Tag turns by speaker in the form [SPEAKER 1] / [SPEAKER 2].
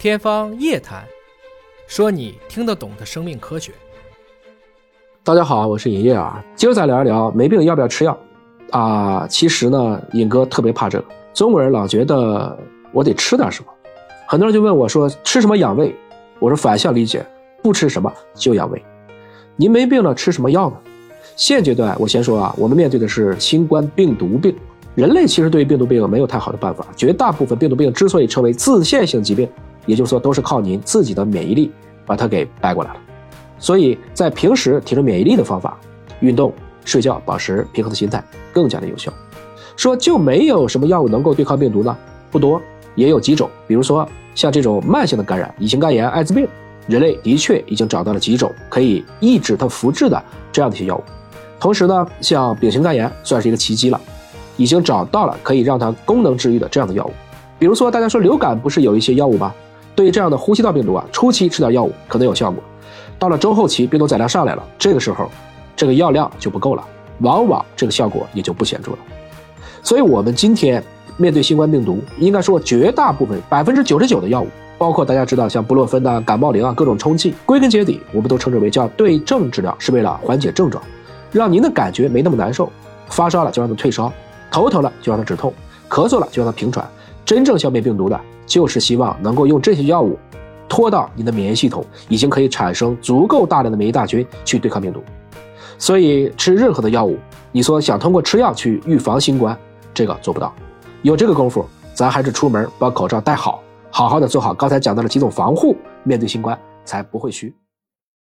[SPEAKER 1] 天方夜谭，说你听得懂的生命科学。
[SPEAKER 2] 大家好，我是尹烨啊。今儿再聊一聊没病要不要吃药啊？其实呢，尹哥特别怕这个。中国人老觉得我得吃点什么，很多人就问我说吃什么养胃？我说反向理解，不吃什么就养胃。您没病了，吃什么药呢？现阶段我先说啊，我们面对的是新冠病毒病。人类其实对于病毒病没有太好的办法。绝大部分病毒病之所以称为自限性疾病，也就是说都是靠您自己的免疫力把它给掰过来了。所以在平时提升免疫力的方法，运动、睡觉、保持平衡的心态更加的有效。说就没有什么药物能够对抗病毒呢？不多，也有几种。比如说像这种慢性的感染，乙型肝炎、艾滋病，人类的确已经找到了几种可以抑制它复制的这样的一些药物。同时呢，像丙型肝炎算是一个奇迹了。已经找到了可以让它功能治愈的这样的药物，比如说大家说流感不是有一些药物吗？对于这样的呼吸道病毒啊，初期吃点药物可能有效果，到了中后期病毒载量上来了，这个时候这个药量就不够了，往往这个效果也就不显著了。所以，我们今天面对新冠病毒，应该说绝大部分百分之九十九的药物，包括大家知道像布洛芬呐、感冒灵啊、各种冲剂，归根结底我们都称之为叫对症治疗，是为了缓解症状，让您的感觉没那么难受，发烧了就让它退烧。头疼了就让它止痛，咳嗽了就让它平喘。真正消灭病毒的，就是希望能够用这些药物，拖到你的免疫系统已经可以产生足够大量的免疫大军去对抗病毒。所以吃任何的药物，你说想通过吃药去预防新冠，这个做不到。有这个功夫，咱还是出门把口罩戴好，好好的做好刚才讲到的几种防护，面对新冠才不会虚。